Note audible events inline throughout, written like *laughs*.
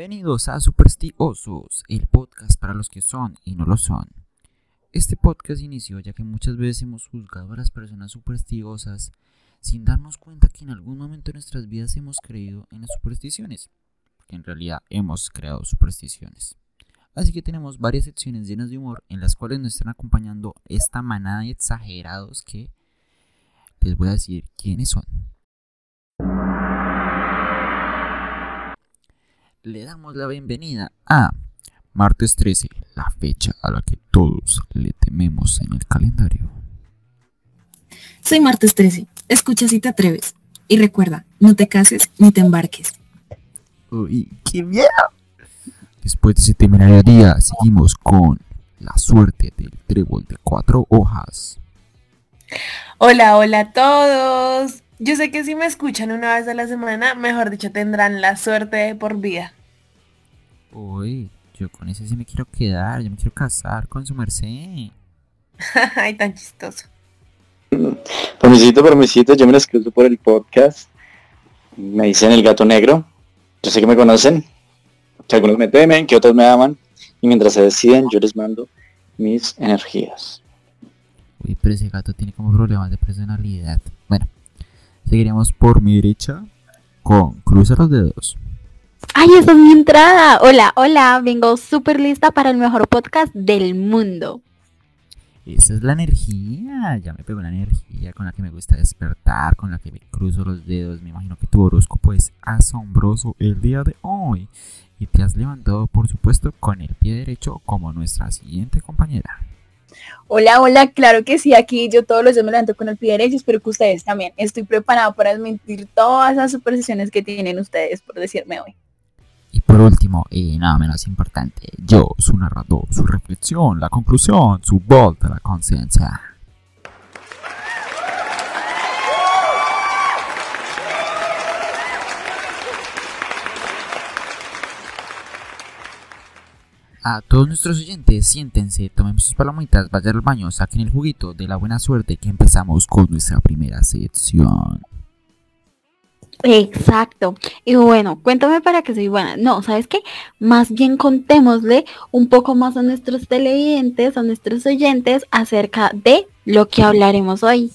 Bienvenidos a Superstiosos, el podcast para los que son y no lo son. Este podcast inició ya que muchas veces hemos juzgado a las personas supersticiosas sin darnos cuenta que en algún momento de nuestras vidas hemos creído en las supersticiones, porque en realidad hemos creado supersticiones. Así que tenemos varias secciones llenas de humor en las cuales nos están acompañando esta manada de exagerados que les voy a decir quiénes son. Le damos la bienvenida a martes 13, la fecha a la que todos le tememos en el calendario. Soy martes 13, escucha si te atreves. Y recuerda, no te cases ni te embarques. Uy, qué miedo. Después de ese temerario día, seguimos con la suerte del trébol de cuatro hojas. Hola, hola a todos. Yo sé que si me escuchan una vez a la semana, mejor dicho, tendrán la suerte de por vida. Uy, yo con ese sí me quiero quedar, yo me quiero casar con su merced. *laughs* Ay, tan chistoso. Permisito, permisito, yo me lo escribo por el podcast. Me dicen el gato negro. Yo sé que me conocen. Que algunos me temen, que otros me aman. Y mientras se deciden, yo les mando mis energías. Uy, pero ese gato tiene como problemas de personalidad. Bueno, Seguiremos por mi derecha con Cruza los dedos. ¡Ay, esa es mi entrada! Hola, hola, vengo súper lista para el mejor podcast del mundo. Esa es la energía, ya me pegó la energía con la que me gusta despertar, con la que me cruzo los dedos. Me imagino que tu horóscopo es asombroso el día de hoy. Y te has levantado, por supuesto, con el pie derecho como nuestra siguiente compañera. Hola, hola, claro que sí, aquí yo todos los días me levanto con el pie derecho, espero que ustedes también. Estoy preparado para desmentir todas las supersticiones que tienen ustedes por decirme hoy. Y por último, y nada menos importante, yo, su narrador, su reflexión, la conclusión, su voz de la conciencia. A todos nuestros oyentes, siéntense, tomen sus palomitas, vayan al baño, saquen el juguito de la buena suerte que empezamos con nuestra primera sección. Exacto. Y bueno, cuéntame para que soy buena. No, ¿sabes qué? Más bien contémosle un poco más a nuestros televidentes, a nuestros oyentes acerca de lo que hablaremos hoy.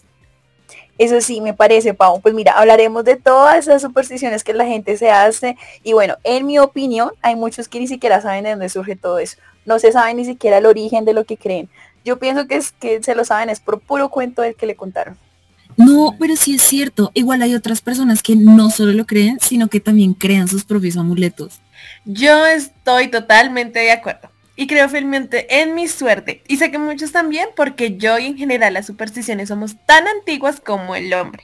Eso sí, me parece, Pau. Pues mira, hablaremos de todas esas supersticiones que la gente se hace. Y bueno, en mi opinión, hay muchos que ni siquiera saben de dónde surge todo eso. No se sabe ni siquiera el origen de lo que creen. Yo pienso que es que se lo saben es por puro cuento del que le contaron. No, pero sí es cierto. Igual hay otras personas que no solo lo creen, sino que también crean sus propios amuletos. Yo estoy totalmente de acuerdo y creo fielmente en mi suerte. Y sé que muchos también porque yo y en general las supersticiones somos tan antiguas como el hombre.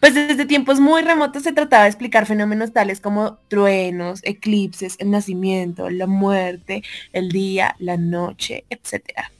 Pues desde tiempos muy remotos se trataba de explicar fenómenos tales como truenos, eclipses, el nacimiento, la muerte, el día, la noche, etcétera.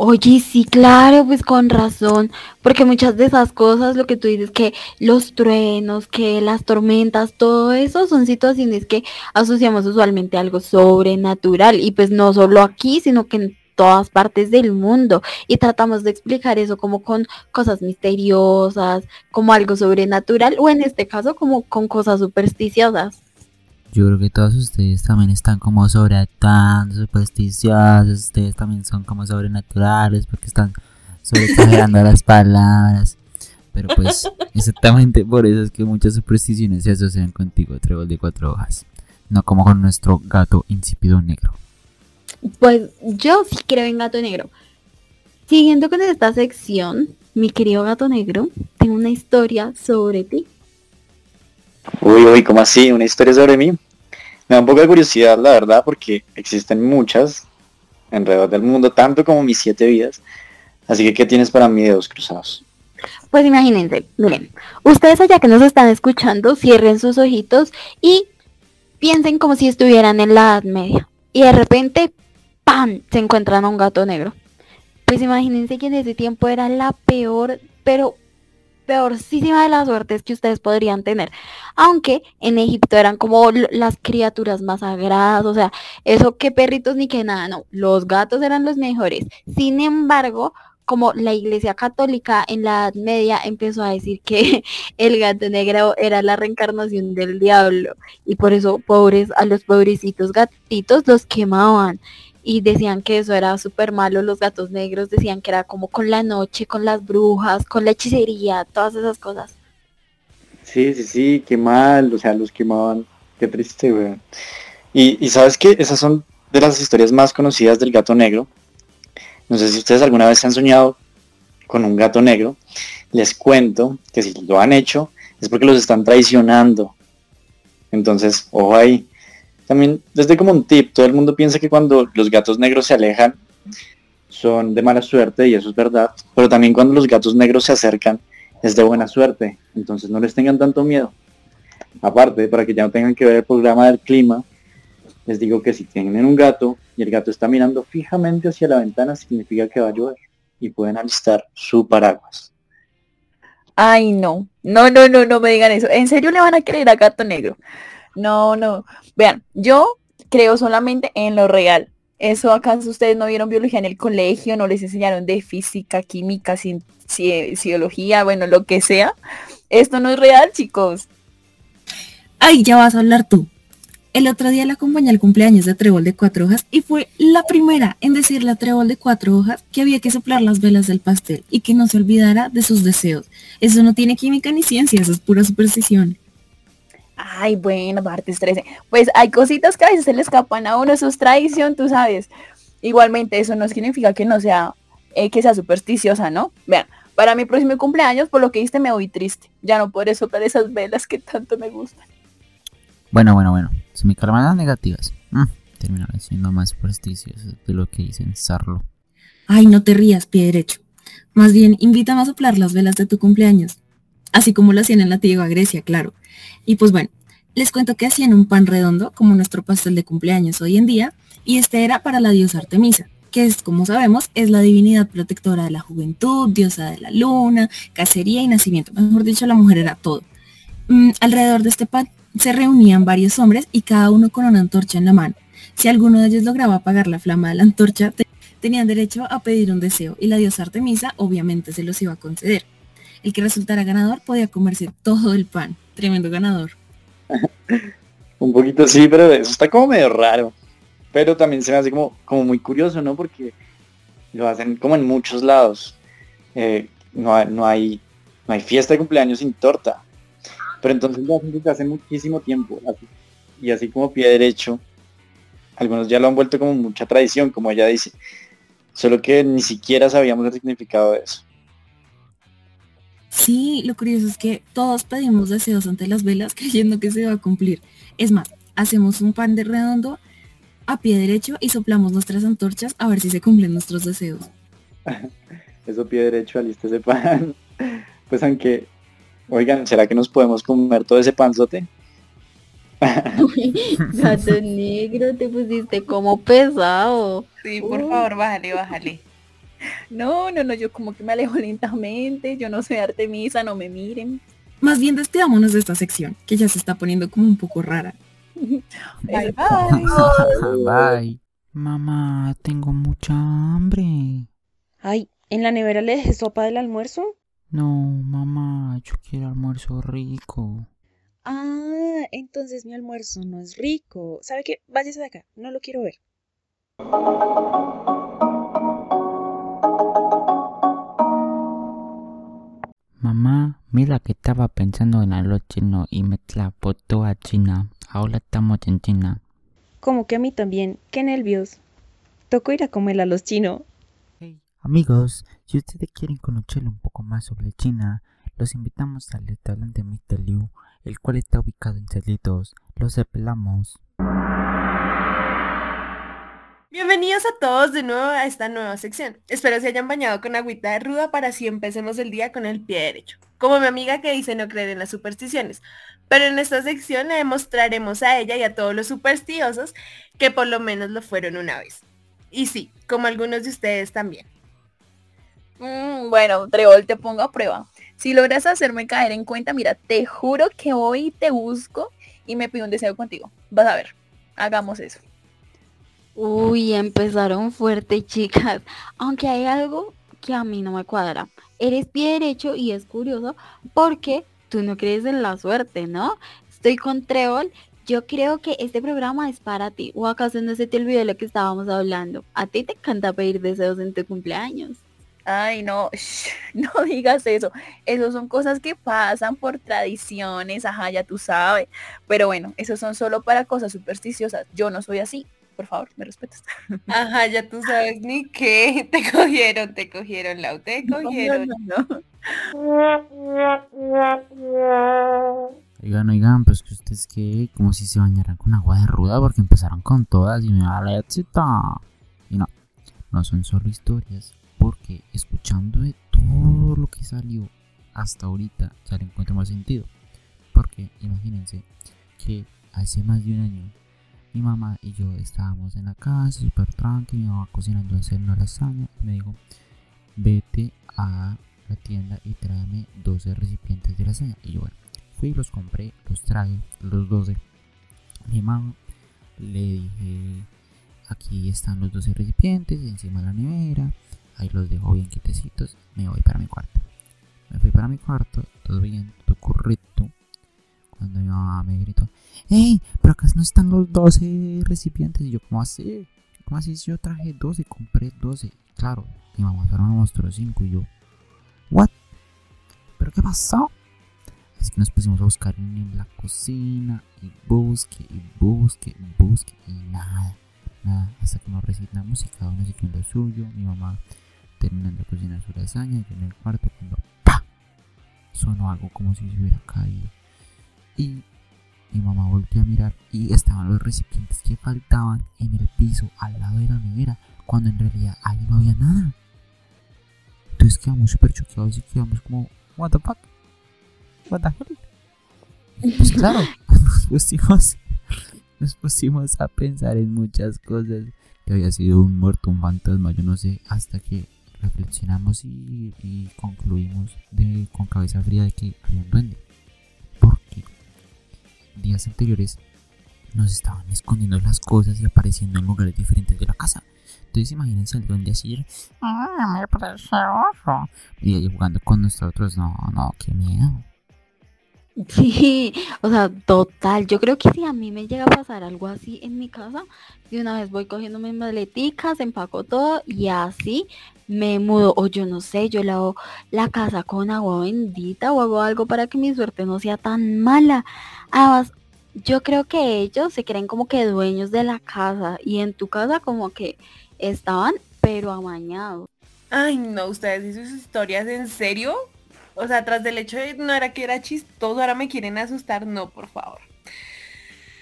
Oye, sí, claro, pues con razón, porque muchas de esas cosas, lo que tú dices, que los truenos, que las tormentas, todo eso son situaciones que asociamos usualmente a algo sobrenatural y pues no solo aquí, sino que en todas partes del mundo y tratamos de explicar eso como con cosas misteriosas, como algo sobrenatural o en este caso como con cosas supersticiosas. Yo creo que todos ustedes también están como sobreactuando, supersticiosos, ustedes también son como sobrenaturales porque están sobreexagerando las palabras. Pero pues *laughs* exactamente por eso es que muchas supersticiones se asocian contigo, trébol de cuatro hojas, no como con nuestro gato insípido negro. Pues yo sí creo en gato negro. Siguiendo con esta sección, mi querido gato negro, tengo una historia sobre ti. Uy, uy, ¿cómo así? ¿Una historia sobre mí? Me da un poco de curiosidad, la verdad, porque existen muchas alrededor del mundo, tanto como mis siete vidas. Así que, ¿qué tienes para mí, dedos cruzados? Pues imagínense, miren, ustedes allá que nos están escuchando, cierren sus ojitos y piensen como si estuvieran en la Edad Media. Y de repente, ¡pam!, se encuentran a un gato negro. Pues imagínense que en ese tiempo era la peor, pero peorcísima de las suertes que ustedes podrían tener. Aunque en Egipto eran como las criaturas más sagradas, o sea, eso que perritos ni que nada, no, los gatos eran los mejores. Sin embargo, como la iglesia católica en la Edad Media empezó a decir que *laughs* el gato negro era la reencarnación del diablo y por eso pobres a los pobrecitos gatitos los quemaban y decían que eso era súper malo, los gatos negros decían que era como con la noche, con las brujas, con la hechicería, todas esas cosas. Sí, sí, sí, qué mal, o sea, los quemaban, qué triste, weón. Y, y sabes que esas son de las historias más conocidas del gato negro. No sé si ustedes alguna vez han soñado con un gato negro. Les cuento que si lo han hecho es porque los están traicionando. Entonces, ojo ahí. También, desde como un tip, todo el mundo piensa que cuando los gatos negros se alejan son de mala suerte y eso es verdad. Pero también cuando los gatos negros se acercan es de buena suerte. Entonces no les tengan tanto miedo. Aparte, para que ya no tengan que ver el programa del clima, les digo que si tienen un gato y el gato está mirando fijamente hacia la ventana, significa que va a llover y pueden alistar su paraguas. Ay, no. No, no, no, no me digan eso. ¿En serio le van a creer a gato negro? No, no. Vean, yo creo solamente en lo real. ¿Eso acaso ustedes no vieron biología en el colegio? ¿No les enseñaron de física, química, ci ci ciología, bueno, lo que sea? Esto no es real, chicos. Ay, ya vas a hablar tú. El otro día la acompañé al cumpleaños de Trébol de Cuatro Hojas y fue la primera en decirle a Trébol de Cuatro Hojas que había que soplar las velas del pastel y que no se olvidara de sus deseos. Eso no tiene química ni ciencia, eso es pura superstición. Ay, bueno, martes 13. Pues hay cositas que a veces se le escapan a uno, eso es tradición, tú sabes. Igualmente, eso no significa que no sea, eh, que sea supersticiosa, ¿no? Vean, para mi próximo cumpleaños, por lo que viste, me voy triste. Ya no podré soplar esas velas que tanto me gustan. Bueno, bueno, bueno. Si me calman las negativas, mmm, terminaré siendo más supersticioso de lo que dicen Sarlo. Ay, no te rías, pie derecho. Más bien, invítame a soplar las velas de tu cumpleaños. Así como lo hacían en la antigua Grecia, claro. Y pues bueno, les cuento que hacían un pan redondo, como nuestro pastel de cumpleaños hoy en día, y este era para la diosa Artemisa, que es, como sabemos, es la divinidad protectora de la juventud, diosa de la luna, cacería y nacimiento. Mejor dicho, la mujer era todo. Mm, alrededor de este pan se reunían varios hombres y cada uno con una antorcha en la mano. Si alguno de ellos lograba apagar la flama de la antorcha, te tenían derecho a pedir un deseo y la diosa Artemisa obviamente se los iba a conceder. El que resultara ganador podía comerse todo el pan. Tremendo ganador. *laughs* un poquito sí, pero eso está como medio raro. Pero también se me hace como, como muy curioso, ¿no? Porque lo hacen como en muchos lados. Eh, no, hay, no, hay, no hay fiesta de cumpleaños sin torta. Pero entonces lo hacen desde hace muchísimo tiempo. Y así como pie derecho, algunos ya lo han vuelto como mucha tradición, como ella dice. Solo que ni siquiera sabíamos el significado de eso. Sí, lo curioso es que todos pedimos deseos ante las velas *laughs* creyendo que se va a cumplir. Es más, hacemos un pan de redondo a pie derecho y soplamos nuestras antorchas a ver si se cumplen nuestros deseos. *laughs* Eso pie derecho, alista ese pan. *laughs* Pues aunque, oigan, ¿será que nos podemos comer todo ese panzote? Gato negro, te pusiste como pesado. Sí, por favor, bájale, bájale. No, no, no, yo como que me alejo *laughs* lentamente, yo no soy Artemisa, no me miren. Más bien despidámonos de esta sección, que ya se está poniendo como un poco rara. *laughs* Bye, bye. Bye. Mamá, tengo mucha hambre. Ay, ¿en la nevera le dejé sopa del almuerzo? No, mamá, yo quiero almuerzo rico. Ah, entonces mi almuerzo no es rico. ¿Sabe qué? Váyase de acá, no lo quiero ver. Mamá, mira que estaba pensando en algo chino y me tlapotó a China. Ahora estamos en China. Como que a mí también. Qué nervios. Tocó ir a comer a los chinos. Hey, amigos, si ustedes quieren conocer un poco más sobre China, los invitamos al restaurante Mr. Liu, el cual está ubicado en Cerritos. Los esperamos. Bienvenidos a todos de nuevo a esta nueva sección. Espero se hayan bañado con agüita de ruda para así empecemos el día con el pie derecho. Como mi amiga que dice no creer en las supersticiones. Pero en esta sección le demostraremos a ella y a todos los supersticiosos que por lo menos lo fueron una vez. Y sí, como algunos de ustedes también. Mm, bueno, Trebol, te pongo a prueba. Si logras hacerme caer en cuenta, mira, te juro que hoy te busco y me pido un deseo contigo. Vas a ver, hagamos eso. Uy, empezaron fuerte, *laughs* chicas. Aunque hay algo que a mí no me cuadra. Eres pie derecho y es curioso porque tú no crees en la suerte, ¿no? Estoy con Trébol. Yo creo que este programa es para ti. ¿O acaso no se te olvidó lo que estábamos hablando? A ti te encanta pedir deseos en tu cumpleaños. Ay, no, *laughs* no digas eso. Eso son cosas que pasan por tradiciones, ajá, ya tú sabes. Pero bueno, eso son solo para cosas supersticiosas. Yo no soy así. Por favor, me respetas. *laughs* Ajá, ya tú sabes ni qué. *laughs* Te cogieron, te cogieron, Lau, te cogieron. no, no. Oigan, oigan, pues que ustedes que como si se bañaran con agua de ruda porque empezaron con todas y me da la éxito. Y no, no son solo historias, porque escuchando de todo lo que salió hasta ahorita ya le encuentro más sentido. Porque imagínense que hace más de un año mi mamá y yo estábamos en la casa súper tranqui, mi mamá cocinando hacer una lasaña y me dijo, vete a la tienda y tráeme 12 recipientes de lasaña. Y yo, bueno, fui, los compré, los traje, los 12. Mi mamá le dije, aquí están los 12 recipientes, encima de la nevera, ahí los dejo bien quietecitos, me voy para mi cuarto. Me fui para mi cuarto, todo bien, todo correcto. Cuando mi mamá me gritó, ¡Ey! Pero acá no están los 12 recipientes. Y yo, ¿cómo así? ¿Cómo así? Yo traje 12, compré 12. Claro, mi mamá solo me mostró 5 y yo, ¿What? ¿Pero qué pasó? Es que nos pusimos a buscar en la cocina y busque y busque y busque y nada, nada, hasta que nos resignamos y cada uno se quedó lo suyo, mi mamá terminando de cocinar su lasaña, yo en el cuarto cuando ¡pa! sonó algo como si se hubiera caído y mi mamá volteó a mirar y estaban los recipientes que faltaban en el piso al lado de la nevera cuando en realidad ahí no había nada. Entonces quedamos súper choqueados y quedamos como, what the fuck? What the hell? Pues claro, *laughs* nos pusimos, nos pusimos a pensar en muchas cosas. Que había sido un muerto, un fantasma, yo no sé, hasta que reflexionamos y, concluimos con cabeza fría de que había un duende. Días anteriores nos estaban escondiendo las cosas y apareciendo en lugares diferentes de la casa. Entonces imagínense el duende así, ¡ah, me precioso! Y jugando con nosotros, no, no, qué miedo. Sí, o sea, total. Yo creo que si a mí me llega a pasar algo así en mi casa, de una vez voy cogiendo mis maleticas, empaco todo y así me mudo. O yo no sé, yo lavo la casa con agua bendita o hago algo para que mi suerte no sea tan mala. Además, yo creo que ellos se creen como que dueños de la casa y en tu casa como que estaban pero amañados. Ay, no, ustedes y sus historias, ¿en serio? O sea, tras del hecho de no era que era chistoso, ahora me quieren asustar, no, por favor.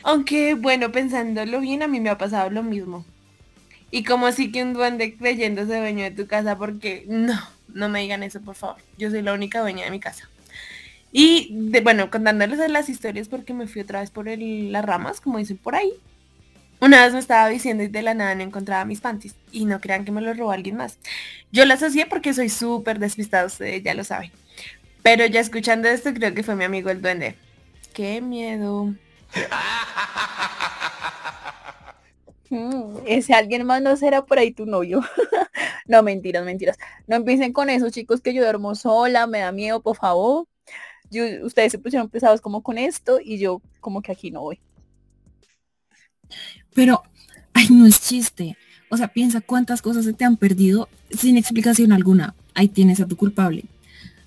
Aunque, bueno, pensándolo bien, a mí me ha pasado lo mismo. Y como así que un duende creyéndose dueño de tu casa, porque no, no me digan eso, por favor. Yo soy la única dueña de mi casa. Y bueno, contándoles las historias porque me fui otra vez por el- las ramas, como dicen por ahí. Una vez me estaba diciendo y de la nada no encontraba mis panties. Y no crean que me los robó alguien más. Yo las hacía porque soy súper despistada, ustedes ya lo saben. Pero ya escuchando esto creo que fue mi amigo el duende. Qué miedo. Mm, ese alguien más no será por ahí tu novio. *laughs* no, mentiras, mentiras. No empiecen con eso, chicos, que yo duermo sola, me da miedo, por favor. Yo, ustedes se pusieron pesados como con esto y yo como que aquí no voy. Pero, ay, no es chiste. O sea, piensa cuántas cosas se te han perdido sin explicación alguna. Ahí tienes a tu culpable.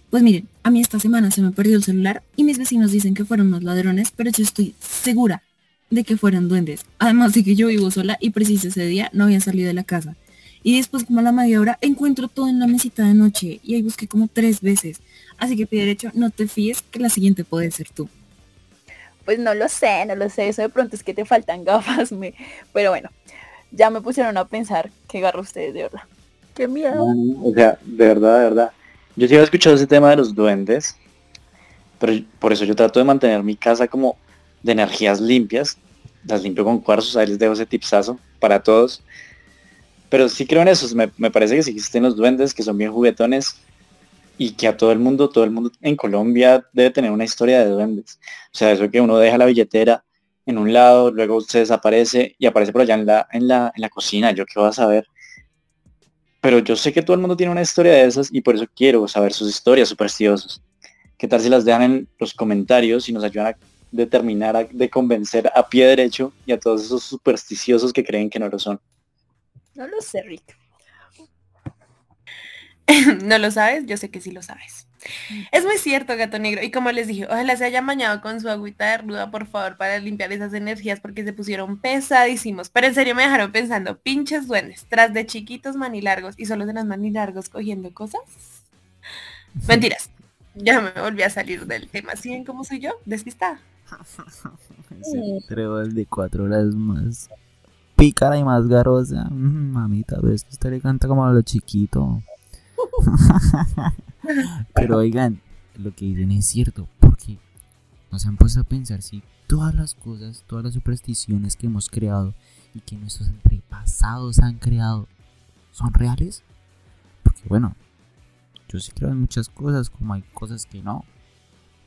Pues miren, a mí esta semana se me perdió el celular y mis vecinos dicen que fueron unos ladrones, pero yo estoy segura de que fueron duendes. Además de que yo vivo sola y preciso ese día no había salido de la casa. Y después como a la media hora encuentro todo en la mesita de noche y ahí busqué como tres veces. Así que pide derecho, no te fíes que la siguiente puede ser tú. Pues no lo sé, no lo sé. Eso de pronto es que te faltan gafas. Me... Pero bueno, ya me pusieron a pensar que agarro ustedes de verdad. Qué miedo. O sea, de verdad, de verdad. Yo sí había escuchado ese tema de los duendes, pero por eso yo trato de mantener mi casa como de energías limpias. Las limpio con cuarzos, ahí les dejo ese tipsazo para todos. Pero sí creo en eso, me, parece que sí existen los duendes, que son bien juguetones y que a todo el mundo, todo el mundo en Colombia debe tener una historia de duendes. O sea, eso que uno deja la billetera en un lado, luego se desaparece y aparece por allá en la, en la, en la cocina, yo qué vas a ver. pero yo sé que todo el mundo tiene una historia de esas y por eso quiero saber sus historias supersticiosas. ¿Qué tal si las dejan en los comentarios y nos ayudan a determinar, a, de convencer a pie derecho y a todos esos supersticiosos que creen que no lo son? No lo sé, Rick. *laughs* ¿No lo sabes? Yo sé que sí lo sabes. Es muy cierto, gato negro. Y como les dije, ojalá se haya bañado con su agüita de ruda, por favor, para limpiar esas energías porque se pusieron pesadísimos. Pero en serio me dejaron pensando, pinches duendes, tras de chiquitos manilargos y solo de los manilargos cogiendo cosas. *laughs* Mentiras. Ya me volví a salir del tema. ¿Sí ven cómo soy yo? Despistada. *laughs* Ese de cuatro horas más pícara y más garosa. Mm, Mamita, ves que usted le canta como a lo chiquito. *laughs* Pero oigan, lo que dicen es cierto, porque nos han puesto a pensar si todas las cosas, todas las supersticiones que hemos creado y que nuestros antepasados han creado son reales. Porque bueno, yo sí creo en muchas cosas, como hay cosas que no,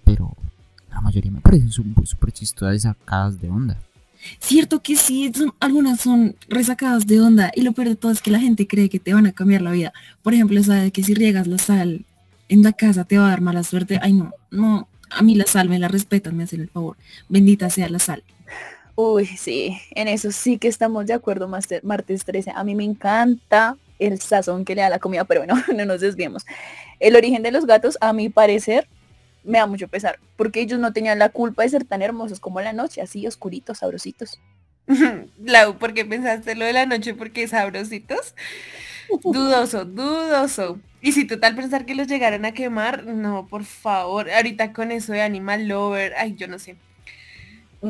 pero la mayoría me parecen súper chistosas sacadas de onda. Cierto que sí, son- algunas son resacadas de onda y lo peor de todo es que la gente cree que te van a cambiar la vida. Por ejemplo, sabe que si riegas la sal en la casa te va a dar mala suerte. Ay no, no, a mí la sal me la respetan, me hacen el favor. Bendita sea la sal. Uy, sí, en eso sí que estamos de acuerdo, Master- martes 13. A mí me encanta el sazón que le da la comida, pero bueno, *laughs* no nos desviemos. El origen de los gatos, a mi parecer, me da mucho pesar, porque ellos no tenían la culpa de ser tan hermosos como la noche, así oscuritos, sabrositos. *laughs* Lau, ¿por qué pensaste lo de la noche? Porque sabrositos. Dudoso, *laughs* dudoso. Y si total pensar que los llegaran a quemar, no, por favor. Ahorita con eso de Animal Lover, ay, yo no sé.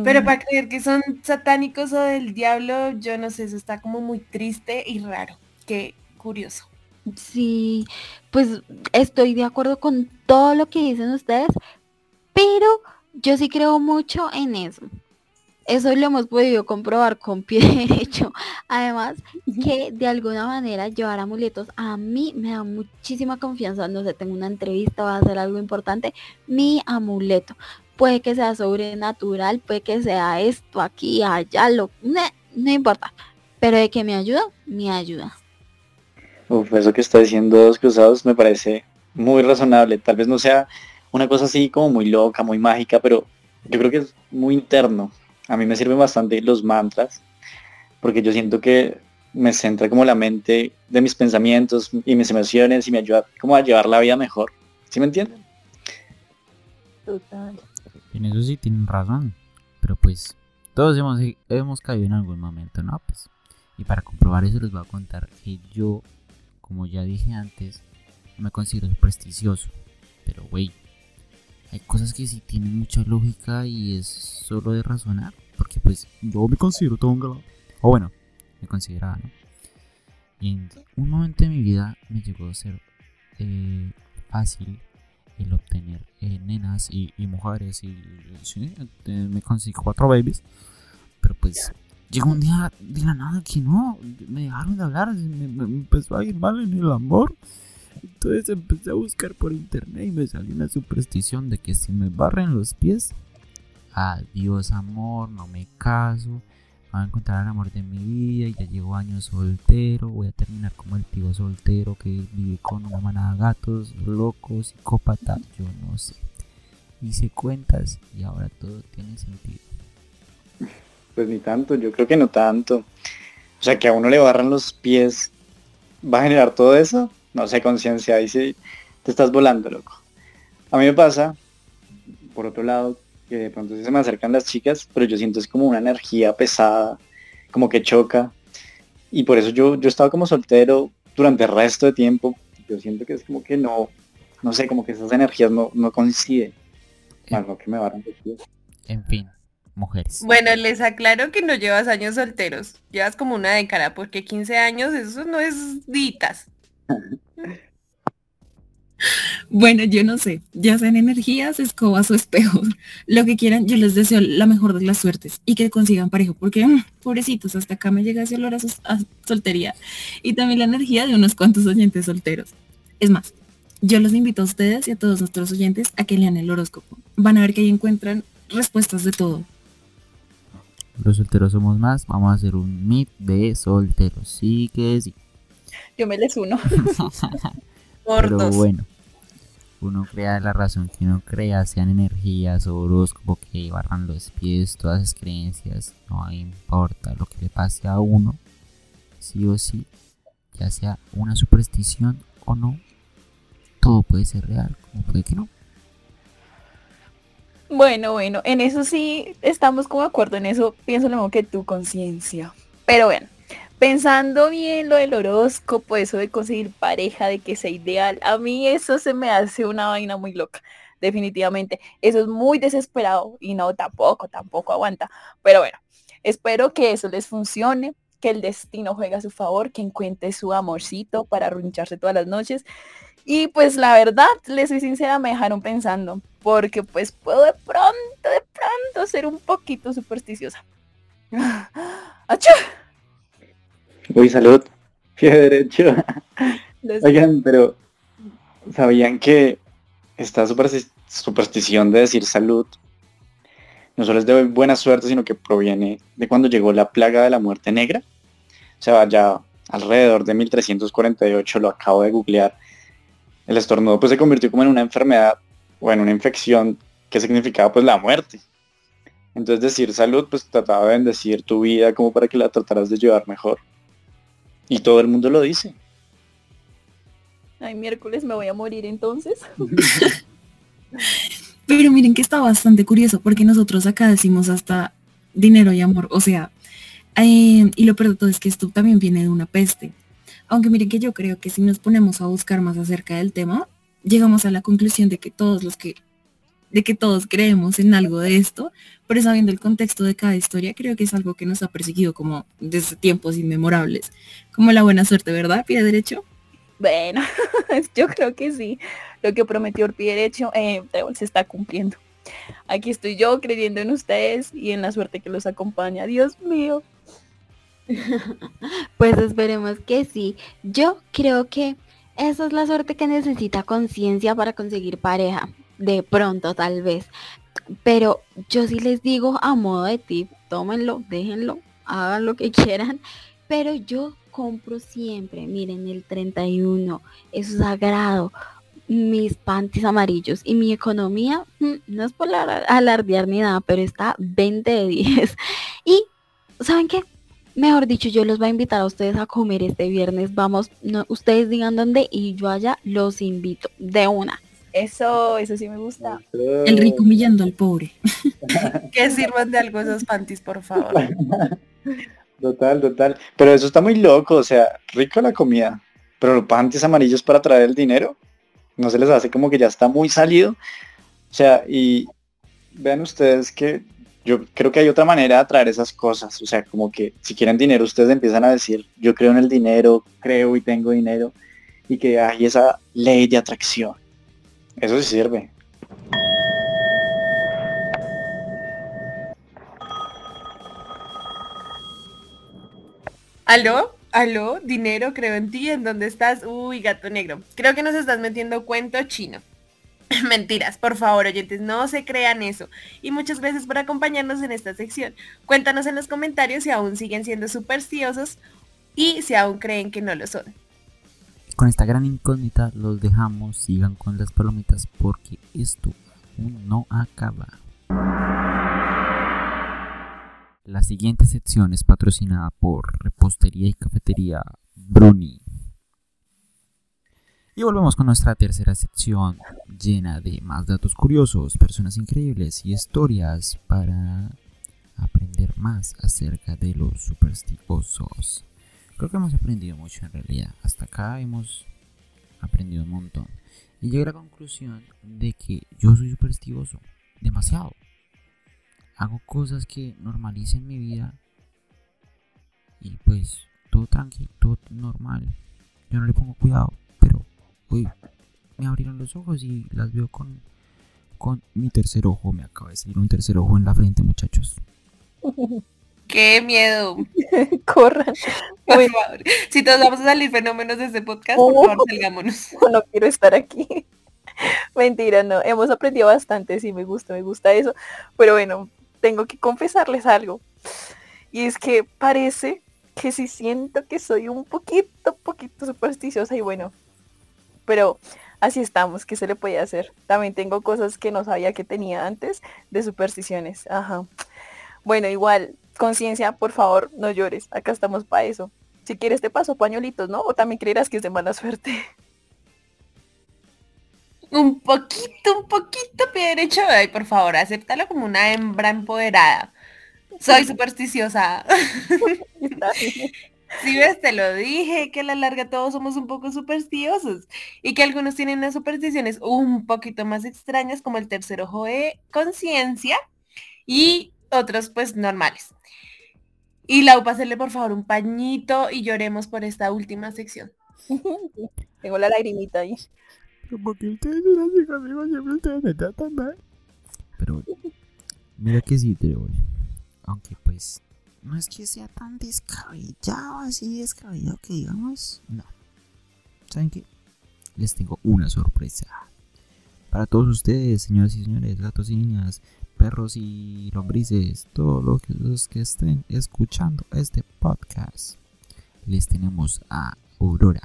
Pero Mm, para creer que son satánicos o del diablo, yo no sé, eso está como muy triste y raro. Qué curioso. Sí, pues estoy de acuerdo con todo lo que dicen ustedes, pero yo sí creo mucho en eso. Eso lo hemos podido comprobar con pie *laughs* derecho. Además, que de alguna manera llevar amuletos a mí me da muchísima confianza. No sé, tengo una entrevista, va a hacer algo importante. Mi amuleto. Puede que sea sobrenatural, puede que sea esto, aquí, allá, lo, no, no importa. Pero de que me ayuda, me ayuda. Uf, eso que está diciendo dos cruzados me parece muy razonable. Tal vez no sea una cosa así como muy loca, muy mágica, pero yo creo que es muy interno. A mí me sirven bastante los mantras, porque yo siento que me centra como la mente de mis pensamientos y mis emociones y me ayuda como a llevar la vida mejor. ¿Sí me entienden? Total. En eso sí tienen razón. Pero pues todos hemos, hemos caído en algún momento, ¿no? Pues, y para comprobar eso les voy a contar que yo, como ya dije antes, no me considero supersticioso. Pero güey, hay cosas que sí tienen mucha lógica y es solo de razonar. Porque pues yo me considero galán. O bueno, me consideraba, ¿no? Y en un momento de mi vida me llegó a ser eh, fácil el obtener eh, nenas y, y mujeres y sí, eh, me conseguí cuatro babies pero pues llegó un día de la nada que no me dejaron de hablar me, empezó a ir mal en el amor entonces empecé a buscar por internet y me salió una superstición de que si me barren los pies adiós amor no me caso voy a encontrar el amor de mi vida ya llevo años soltero, voy a terminar como el tío soltero que vive con una manada de gatos, loco, psicópata, yo no sé. Hice cuentas y ahora todo tiene sentido. Pues ni tanto, yo creo que no tanto. O sea, que a uno le barran los pies, ¿va a generar todo eso? No sé, conciencia, ahí sí te estás volando, loco. A mí me pasa, por otro lado, que de pronto sí se me acercan las chicas, pero yo siento es como una energía pesada, como que choca. Y por eso yo, yo estaba como soltero durante el resto de tiempo. Yo siento que es como que no, no sé, como que esas energías no, no coinciden. Más no que me barran los pies. En fin, mujeres. Bueno, les aclaro que no llevas años solteros. Llevas como una década, porque 15 años, eso no es ditas. Bueno, yo no sé, ya sean energías, escobas o espejos, lo que quieran, yo les deseo la mejor de las suertes y que consigan parejo, porque mm, pobrecitos, hasta acá me llega ese olor a, sos- a soltería y también la energía de unos cuantos oyentes solteros. Es más, yo los invito a ustedes y a todos nuestros oyentes a que lean el horóscopo. Van a ver que ahí encuentran respuestas de todo. Los solteros somos más, vamos a hacer un meet de solteros. Sí que sí. Yo me les uno. *laughs* Por Pero dos. bueno, uno crea la razón que uno crea, sean energías horóscopo que barran los pies, todas esas creencias, no importa lo que le pase a uno, sí o sí, ya sea una superstición o no, todo puede ser real, como puede que no. Bueno, bueno, en eso sí estamos como de acuerdo en eso, pienso lo mismo que tu conciencia. Pero bueno, pensando bien lo del horóscopo, eso de conseguir pareja, de que sea ideal, a mí eso se me hace una vaina muy loca, definitivamente. Eso es muy desesperado y no, tampoco, tampoco aguanta. Pero bueno, espero que eso les funcione, que el destino juegue a su favor, que encuentre su amorcito para arruncharse todas las noches. Y pues la verdad, les soy sincera, me dejaron pensando, porque pues puedo de pronto, de pronto ser un poquito supersticiosa. *laughs* ¡Achú! Uy, salud. *laughs* Pie derecho. Les- Oigan, pero ¿sabían que esta supersti- superstición de decir salud no solo es de buena suerte, sino que proviene de cuando llegó la plaga de la muerte negra? O sea, ya alrededor de 1348, lo acabo de googlear, el estornudo pues se convirtió como en una enfermedad o en una infección que significaba pues la muerte. Entonces decir salud pues trataba de bendecir tu vida como para que la trataras de llevar mejor. Y todo el mundo lo dice. Ay, miércoles me voy a morir entonces. *laughs* Pero miren que está bastante curioso porque nosotros acá decimos hasta dinero y amor. O sea, eh, y lo peor de todo es que esto también viene de una peste. Aunque miren que yo creo que si nos ponemos a buscar más acerca del tema, llegamos a la conclusión de que todos los que de que todos creemos en algo de esto, pero sabiendo el contexto de cada historia, creo que es algo que nos ha perseguido como desde tiempos inmemorables. Como la buena suerte, ¿verdad? Pie derecho. Bueno, *laughs* yo creo que sí. Lo que prometió el pie derecho eh, se está cumpliendo. Aquí estoy yo creyendo en ustedes y en la suerte que los acompaña. Dios mío. *laughs* Pues esperemos que sí. Yo creo que esa es la suerte que necesita conciencia para conseguir pareja. De pronto, tal vez. Pero yo sí les digo a modo de tip, tómenlo, déjenlo, hagan lo que *laughs* quieran. Pero yo compro siempre, miren, el 31, es sagrado. Mis panties amarillos y mi economía, mm, no es por alar- alardear ni nada, pero está 20 de 10. *laughs* Y, ¿saben qué? Mejor dicho, yo los voy a invitar a ustedes a comer este viernes. Vamos, no, ustedes digan dónde y yo allá los invito de una. Eso, eso sí me gusta. El rico humillando al pobre. *laughs* Que sirvan de algo esos panties, por favor. Total, total. Pero eso está muy loco, o sea, rico la comida, pero los panties amarillos para traer el dinero, no se les hace como que ya está muy salido. O sea, y vean ustedes que yo creo que hay otra manera de atraer esas cosas. O sea, como que si quieren dinero, ustedes empiezan a decir, yo creo en el dinero, creo y tengo dinero, y que hay esa ley de atracción. Eso sí sirve. ¿Aló? ¿Aló? Dinero, creo en ti. ¿En dónde estás? Uy, gato negro. Creo que nos estás metiendo cuento chino. *laughs* Mentiras, por favor, oyentes, no se crean eso. Y muchas gracias por acompañarnos en esta sección. Cuéntanos en los comentarios si aún siguen siendo supersticiosos y si aún creen que no lo son. Con esta gran incógnita los dejamos, sigan con las palomitas porque esto aún no acaba. La siguiente sección es patrocinada por Repostería y Cafetería Bruni. Y volvemos con nuestra tercera sección llena de más datos curiosos, personas increíbles y historias para aprender más acerca de los supersticiosos. Creo que hemos aprendido mucho en realidad. Hasta acá hemos aprendido un montón. Y llegué a la conclusión de que yo soy supersticioso. Demasiado. Hago cosas que normalicen mi vida. Y pues todo tranquilo, todo normal. Yo no le pongo cuidado. Uy, me abrieron los ojos y las veo con, con mi tercer ojo. Me acaba de salir un tercer ojo en la frente, muchachos. *laughs* ¡Qué miedo! *laughs* Corran. Por Bueno. favor. Si todos vamos a salir fenómenos de este podcast, Oh. por favor, salgámonos. *laughs* no quiero estar aquí. Mentira, no. Hemos aprendido bastante, sí, me gusta, me gusta eso. Pero bueno, tengo que confesarles algo. Y es que parece que sí siento que soy un poquito, poquito supersticiosa y bueno, pero así estamos, ¿qué se le puede hacer? También tengo cosas que no sabía que tenía antes de supersticiones, ajá. Bueno, igual, conciencia, por favor, no llores, acá estamos para eso. Si quieres te paso pañuelitos, ¿no? O también creerás que es de mala *laughs* suerte. Un poquito, un poquito pie derecho. Ay, por favor, acéptalo como una hembra empoderada. Soy *laughs* supersticiosa. *laughs* Si ves, te lo dije, que a la larga todos somos un poco supersticiosos y que algunos tienen unas supersticiones un poquito más extrañas como el tercer ojo de conciencia y otros pues normales. Y Lau, pásale por favor un pañito y lloremos por esta última sección. *laughs* Tengo la lagrimita ahí. Pero mira que sí, Trébol. Aunque pues no es que sea tan descabellado, así descabellado que digamos. No. ¿Saben qué? Les tengo una sorpresa. Para todos ustedes, señoras y señores, gatos y niñas, perros y lombrices, todos los que, los que estén escuchando este podcast, les tenemos a Aurora.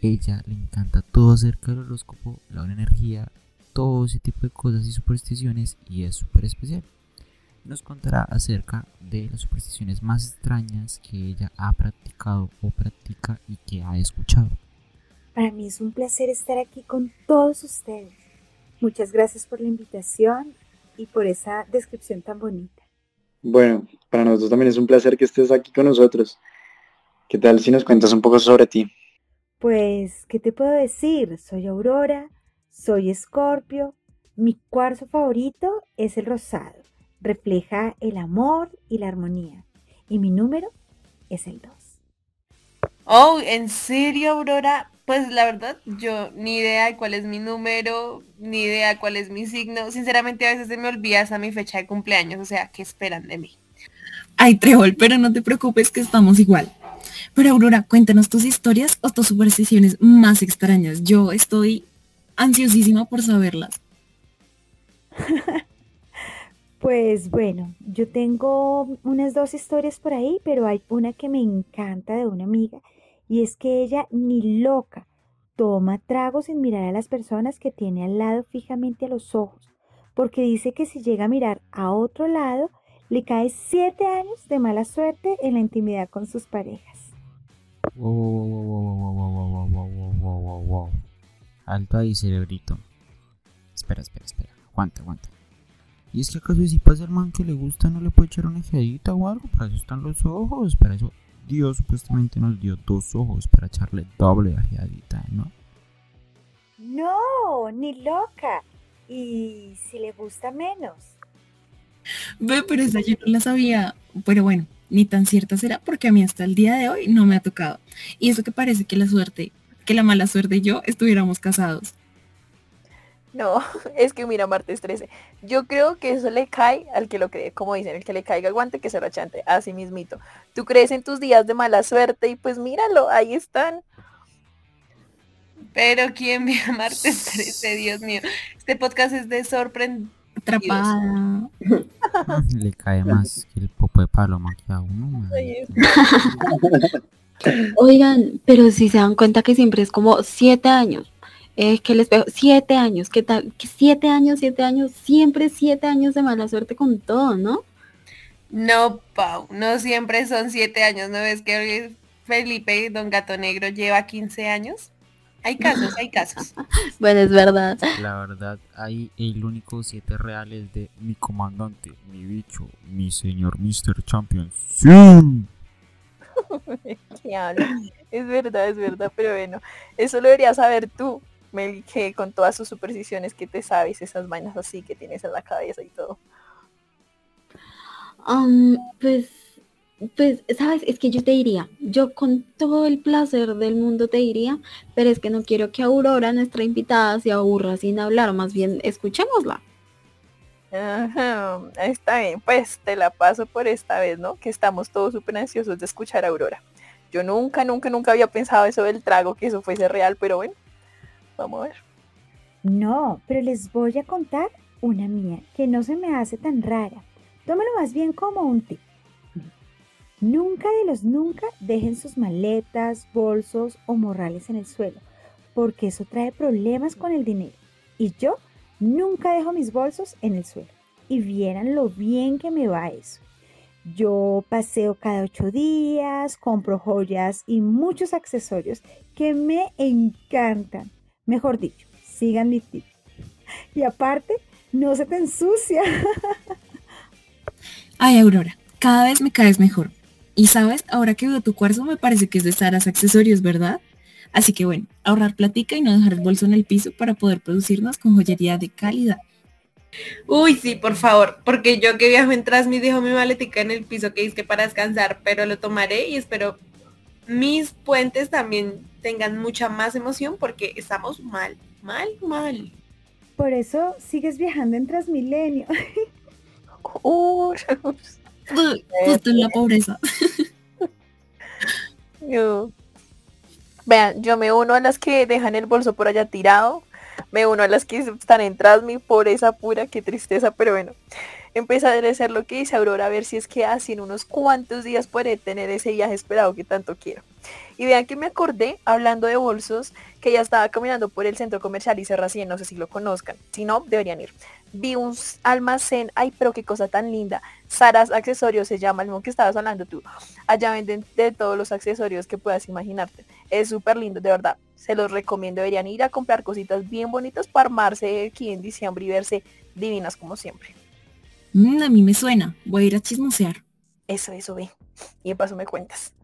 Ella le encanta todo acerca del horóscopo, la buena energía, todo ese tipo de cosas y supersticiones y es súper especial. Nos contará acerca de las supersticiones más extrañas que ella ha practicado o practica y que ha escuchado. Para mí es un placer estar aquí con todos ustedes. Muchas gracias por la invitación y por esa descripción tan bonita. Bueno, para nosotros también es un placer que estés aquí con nosotros. ¿Qué tal si nos cuentas un poco sobre ti? Pues, ¿qué te puedo decir? Soy Aurora, soy Escorpio, mi cuarzo favorito es el rosado, refleja el amor y la armonía, y mi número es el 2. Oh, ¿en serio, Aurora? Pues la verdad, yo ni idea de cuál es mi número, ni idea cuál es mi signo. Sinceramente, a veces se me olvida hasta mi fecha de cumpleaños, o sea, ¿qué esperan de mí? Ay, Trébol, pero no te preocupes que estamos igual. Pero Aurora, cuéntanos tus historias o tus supersticiones más extrañas. Yo estoy ansiosísima por saberlas. *laughs* Pues bueno, yo tengo unas dos historias por ahí, pero hay una que me encanta de una amiga y es que ella ni loca toma tragos sin mirar a las personas que tiene al lado fijamente a los ojos, porque dice que si llega a mirar a otro lado, le cae siete años de mala suerte en la intimidad con sus parejas. Alto ahí, cerebrito. Espera, espera, espera. Aguanta, aguanta. ¿Y es que acaso si pasa el man que le gusta no le puede echar una ojeadita o algo? Para eso están los ojos. Para eso Dios supuestamente nos dio dos ojos para echarle doble ojeadita, ¿no? No, ni loca. Y si le gusta menos. Ve, pero esa yo no la sabía. Pero bueno, ni tan cierta será porque a mí hasta el día de hoy no me ha tocado. Y eso que parece que la suerte, que la mala suerte y yo estuviéramos casados. No, *laughs* es que mira, martes 13. Yo creo que eso le cae al que lo cree, como dicen, el que le caiga el guante que se lo achante, así mismito. Tú crees en tus días de mala suerte y pues míralo, ahí están. Pero ¿quién ve a *laughs* martes 13? Dios mío. Este podcast es de sorprend... Atrapada. Le cae más que el popo de paloma que a uno. Oigan, pero si se dan cuenta que siempre es como siete años. Es que el espejo, siete años, ¿qué tal? Que siete años, siete años, siempre siete años de mala suerte con todo, ¿no? No, Pau, no siempre son siete años, ¿no ves que Felipe, Don Gato Negro, lleva 15 años? Hay casos, hay casos. *laughs* Bueno, es verdad. La verdad, ahí el único siete real es de mi comandante, mi bicho, mi señor Mr. Champion. ¡Sí! *laughs* ¿Qué? Es verdad, es verdad, pero bueno, eso lo deberías saber tú, Mel, que con todas sus supersticiones que te sabes, esas vainas así que tienes en la cabeza y todo. Pues, pues, sabes, es que yo te diría, yo con todo el placer del mundo te diría, pero es que no quiero que Aurora, nuestra invitada, se aburra sin hablar, más bien escuchémosla. Ajá, está bien, pues te la paso por esta vez, ¿no? Que estamos todos súper ansiosos de escuchar a Aurora. Yo nunca, nunca, nunca había pensado eso del trago, que eso fuese real, pero bueno, vamos. No, pero les voy a contar una mía que no se me hace tan rara. Tómalo más bien como un tip. Nunca de los nunca dejen sus maletas, bolsos o morrales en el suelo, porque eso trae problemas con el dinero. Y yo nunca dejo mis bolsos en el suelo. Y vieran lo bien que me va eso. Yo paseo cada ocho días, compro joyas y muchos accesorios que me encantan. Mejor dicho, sigan mi tip. Y aparte, no se te ensucia. Ay, Aurora, cada vez me caes mejor. Y sabes, ahora que veo tu cuarzo me parece que es de Saras Accesorios, ¿verdad? Así que bueno, ahorrar platica y no dejar el bolso en el piso para poder producirnos con joyería de calidad. Uy, sí, por favor, porque yo que viajo en Transmi dejo mi maletica en el piso que que para descansar, pero lo tomaré y espero mis puentes también tengan mucha más emoción porque estamos mal, mal, mal. Por eso sigues viajando en Transmilenio. *laughs* Uy, *laughs* justo en la pobreza. *laughs* Yo. Vean, yo me uno a las que dejan el bolso por allá tirado. Me uno a las que están en Transmi, pobreza pura, qué tristeza, pero bueno. Empezaré a hacer lo que dice Aurora, a ver si es que así en unos cuantos días puede tener ese viaje esperado que tanto quiero. Y vean que me acordé, hablando de bolsos, que ya estaba caminando por el centro comercial y se recién, no sé si lo conozcan. Si no, deberían ir. Vi un almacén, ay, pero qué cosa tan linda. Saras Accesorios se llama, el mismo que estabas hablando tú. Allá venden de todos los accesorios que puedas imaginarte. Es súper lindo, de verdad. Se los recomiendo, deberían ir a comprar cositas bien bonitas para armarse aquí en diciembre y verse divinas como siempre. Mm, a mí me suena, voy a ir a chismosear. Eso, eso, ve. Y de paso me cuentas.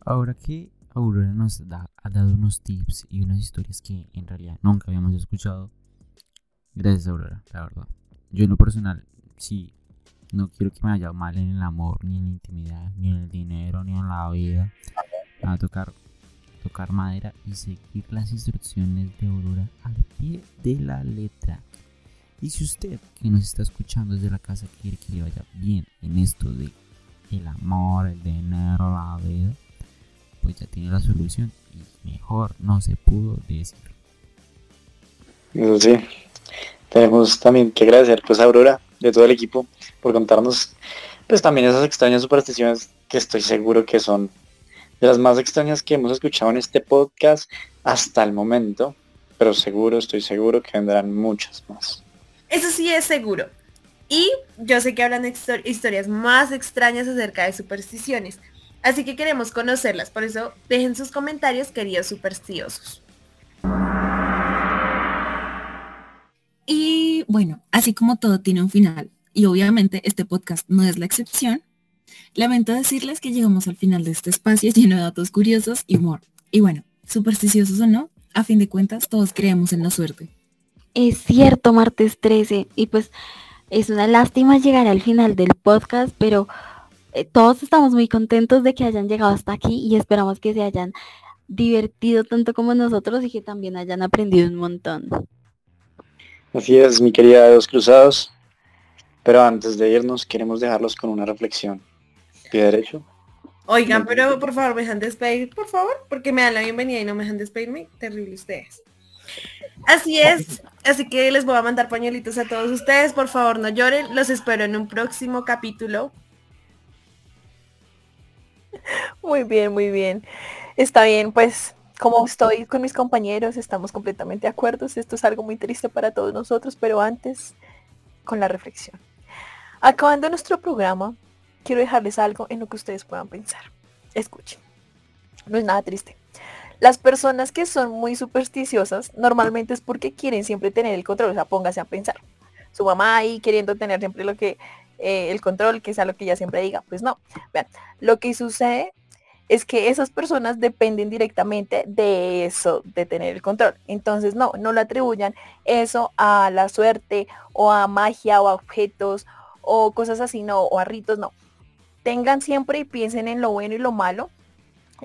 Ahora que Aurora nos ha dado unos tips y unas historias que en realidad nunca habíamos escuchado. Gracias Aurora, la verdad. Yo en lo personal, sí, no quiero que me vaya mal en el amor, ni en la intimidad, ni en el dinero, ni en la vida. A tocar tocar madera y seguir las instrucciones de Aurora al pie de la letra. Y si usted que nos está escuchando desde la casa quiere que le vaya bien en esto de el amor, el dinero, la vida, pues ya tiene la solución y mejor no se pudo decir. Eso sí. Tenemos también que agradecer pues a Aurora de todo el equipo por contarnos pues también esas extrañas supersticiones que estoy seguro que son de las más extrañas que hemos escuchado en este podcast hasta el momento, pero seguro, estoy seguro que vendrán muchas más. Eso sí es seguro. Y yo sé que hablan historias más extrañas acerca de supersticiones. Así que queremos conocerlas. Por eso dejen sus comentarios, queridos supersticiosos. Y bueno, así como todo tiene un final, y obviamente este podcast no es la excepción, lamento decirles que llegamos al final de este espacio lleno de datos curiosos y humor. Y bueno, supersticiosos o no, a fin de cuentas todos creemos en la suerte. Es cierto, martes 13. Y pues es una lástima llegar al final del podcast, pero eh, todos estamos muy contentos de que hayan llegado hasta aquí y esperamos que se hayan divertido tanto como nosotros y que también hayan aprendido un montón. Así es, mi querida Dos Cruzados. Pero antes de irnos, queremos dejarlos con una reflexión. ¿Pie derecho? Oigan, pero por favor, me dejan despedir, por favor, porque me dan la bienvenida y no me dejan despedirme. Terrible ustedes. Así es, así que les voy a mandar pañuelitos a todos ustedes, por favor no lloren, los espero en un próximo capítulo. Muy bien, muy bien. Está bien, pues como estoy con mis compañeros, estamos completamente de acuerdo, esto es algo muy triste para todos nosotros, pero antes, con la reflexión. Acabando nuestro programa, quiero dejarles algo en lo que ustedes puedan pensar. Escuchen, no es nada triste. Las personas que son muy supersticiosas normalmente es porque quieren siempre tener el control, o sea, póngase a pensar. Su mamá ahí queriendo tener siempre lo que, eh, el control, que sea lo que ella siempre diga. Pues no. Vean, lo que sucede es que esas personas dependen directamente de eso, de tener el control. Entonces, no, no le atribuyan eso a la suerte o a magia o a objetos o cosas así, no, o a ritos, no. Tengan siempre y piensen en lo bueno y lo malo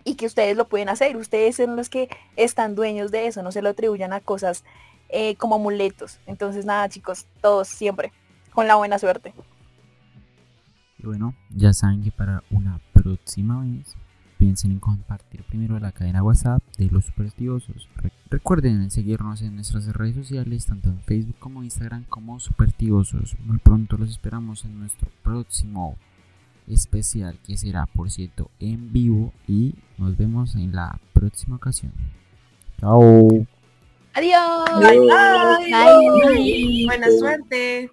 y que ustedes lo pueden hacer. Ustedes son los que están dueños de eso, no se lo atribuyan a cosas eh, como amuletos. Entonces nada chicos, todos siempre con la buena suerte. Y bueno, ya saben que para una próxima vez piensen en compartir primero la cadena WhatsApp de los supersticiosos. Recuerden seguirnos en nuestras redes sociales, tanto en Facebook como Instagram como supersticiosos. Muy pronto los esperamos en nuestro próximo especial que será, por cierto, en vivo y nos vemos en la próxima ocasión. Chao. Adiós. Bye, bye. Bye. Buena suerte.